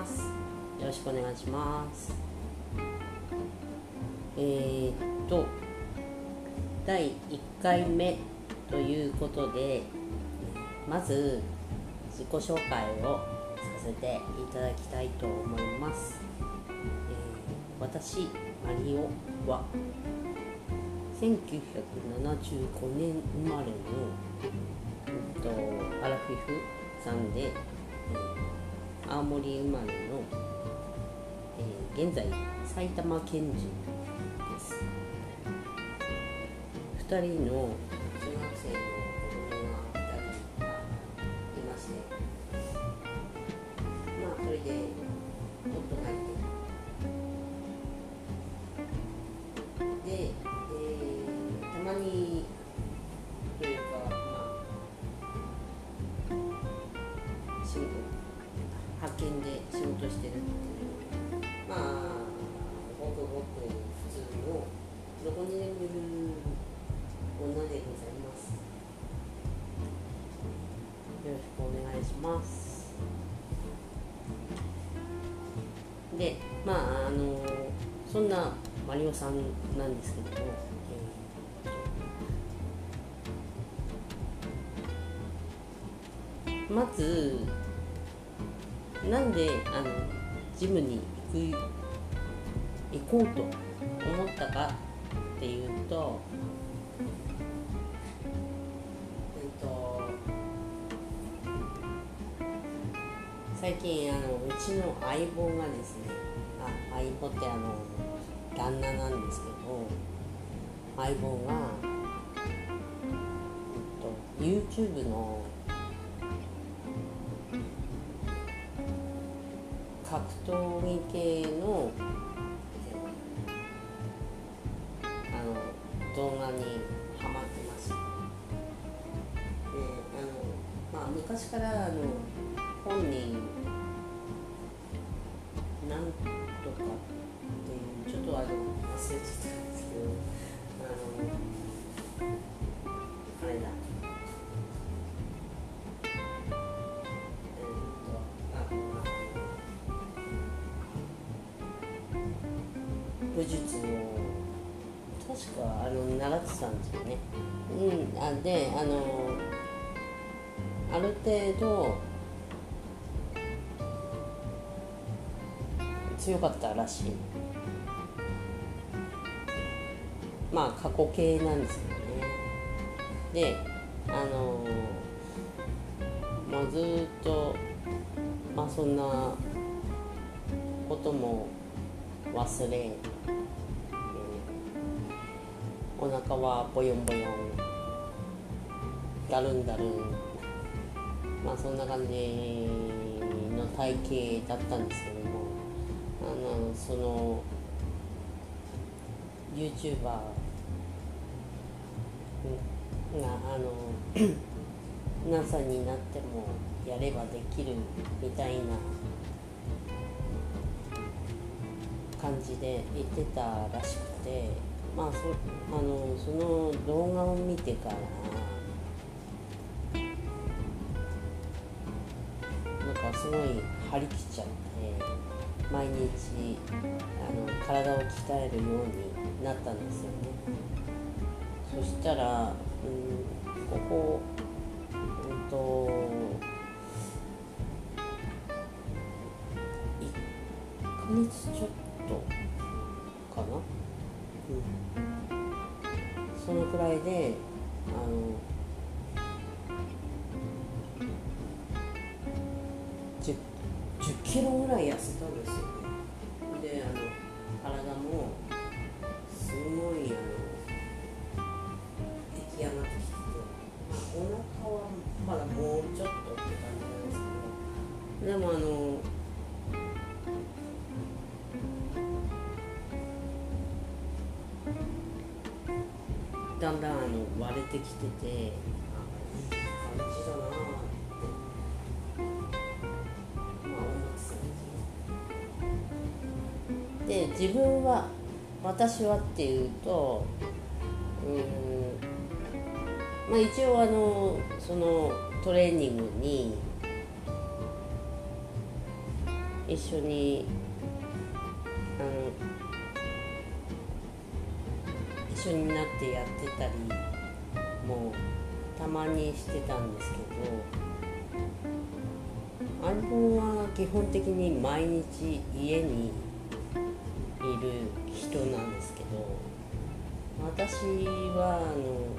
ます。よろしくお願いします。えー、っと第1回目ということでまず自己紹介をさせていただきたいと思います、えー、私マリオは1975年生まれの、えっと、アラフィフさんで、えー、青森生まれの、えー、現在埼玉県人です。2人の中学生してるっていう。まあごくごく普通のどこにでもいる女でございます。よろしくお願いします。でまああのそんなマリオさんなんですけども。まずなんであのジムに行く行こうと思ったかっていうと最近あのうちの相棒がですねあ相棒ってあの旦那なんですけど相棒が、えっと、YouTube の格闘技系のあの動画にハマってます。であのまあ、昔からあの本人武術を確かあの習ってたんですよね。うん、あであのある程度強かったらしいまあ過去形なんですよねであのまあ、ずっとまあそんなことも忘れ、えー、お腹はボヨンボヨンだるんだるんまあそんな感じの体型だったんですけども。あのその YouTuber があの NASA になってもやればできるみたいな感じで言ってたらしくて。まあそあのその動画を見てからなんかすごい張り切っちゃって。毎日あの体を鍛えるようになったんですよねそしたら、うん、ここうんと1ヶ月ちょっとかな、そのくらいであの10 10キロぐらい痩せたんですよだんだんあの割れてきててで自分は私はっていうとうんまあ一応あのそのトレーニングに一緒にあの一緒になってやってたりもたまにしてたんですけどアルボンは基本的に毎日家にいる人なんですけど私はあの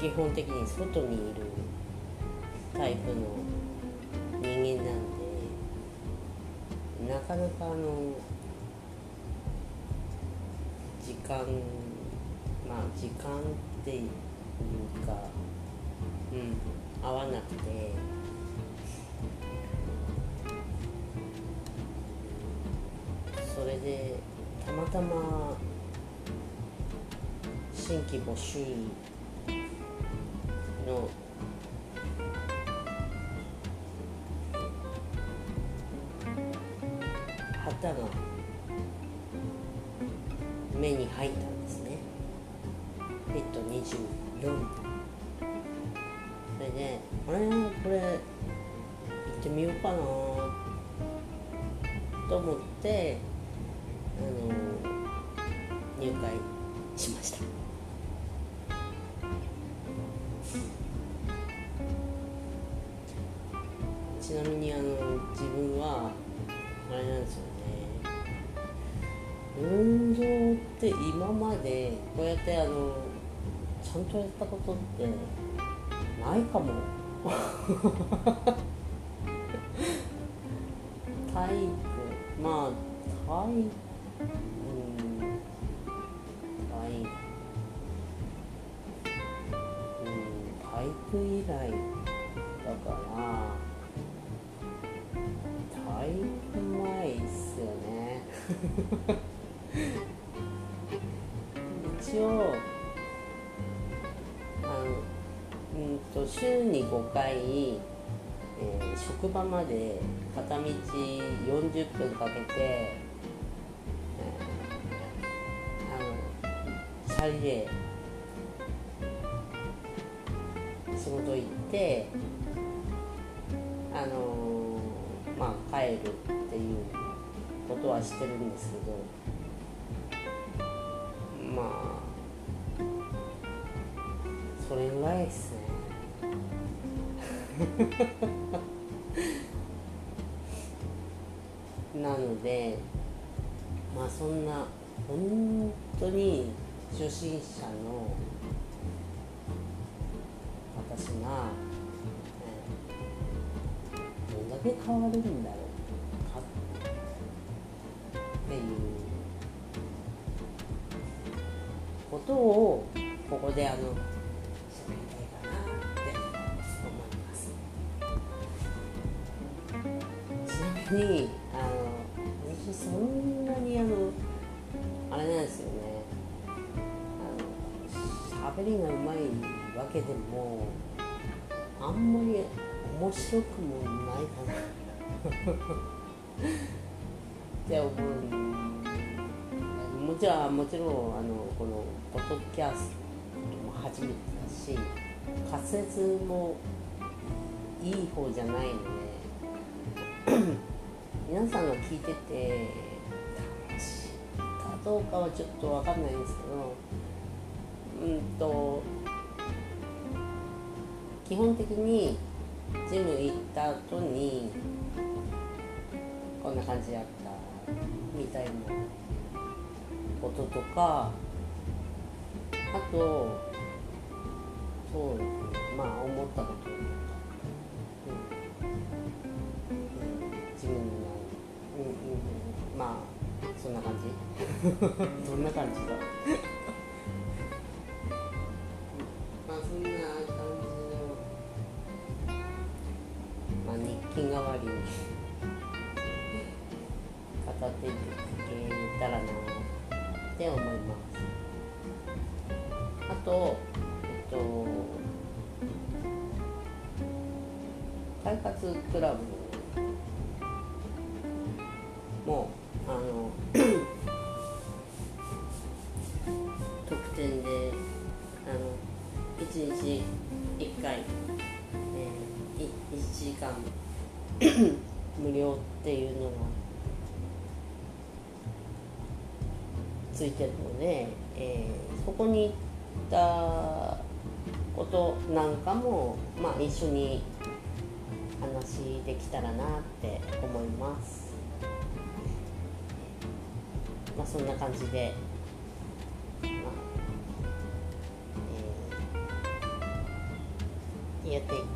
基本的に外にいるタイプの人間なんでなかなかあの時間まあ時間っていうかうん合わなくて。それでたまたま新規募集の旗が目に入ったんですね。ペット24それであれ？これ行ってみようかなと思ってあの入会しました。運動って今までこうやってあのちゃんとやったことってないかも。体育。まあ体育。うん体育うん体育以来だから体育前っすよね。一応あのうんと週に5回、えー職場まで片道40分かけて、えーあのチャリで仕事行ってあのまあ帰るっていうことはしてるんですけどそれぐらいですね。なのでまあそんな本当に初心者の私が、えーどんだけ変わるんだろう。かっていうことをここであのにあの私そんなにあのあれなんですよね。あの喋りがうまいわけでもあんまり面白くもないかな。って思うもちろんもちろんあのこのポッドキャストも初めてだし滑舌もいい方じゃないので。皆さんが聞いてて楽しいかどうかはちょっと分かんないんですけどうんと基本的にジム行った後にこんな感じやったみたいなこととかあとそうですねまあ思ったこと。そんな感じだ。まあそんな感じの。まあ日記代わりに語っていけたらなって思います。あとえっと快活クラブもあの時間 無料っていうのがついてるので、えー、そこに行ったことなんかも、まあ、一緒に話できたらなって思います。まあ、そんな感じで、まあえー、やっていきます。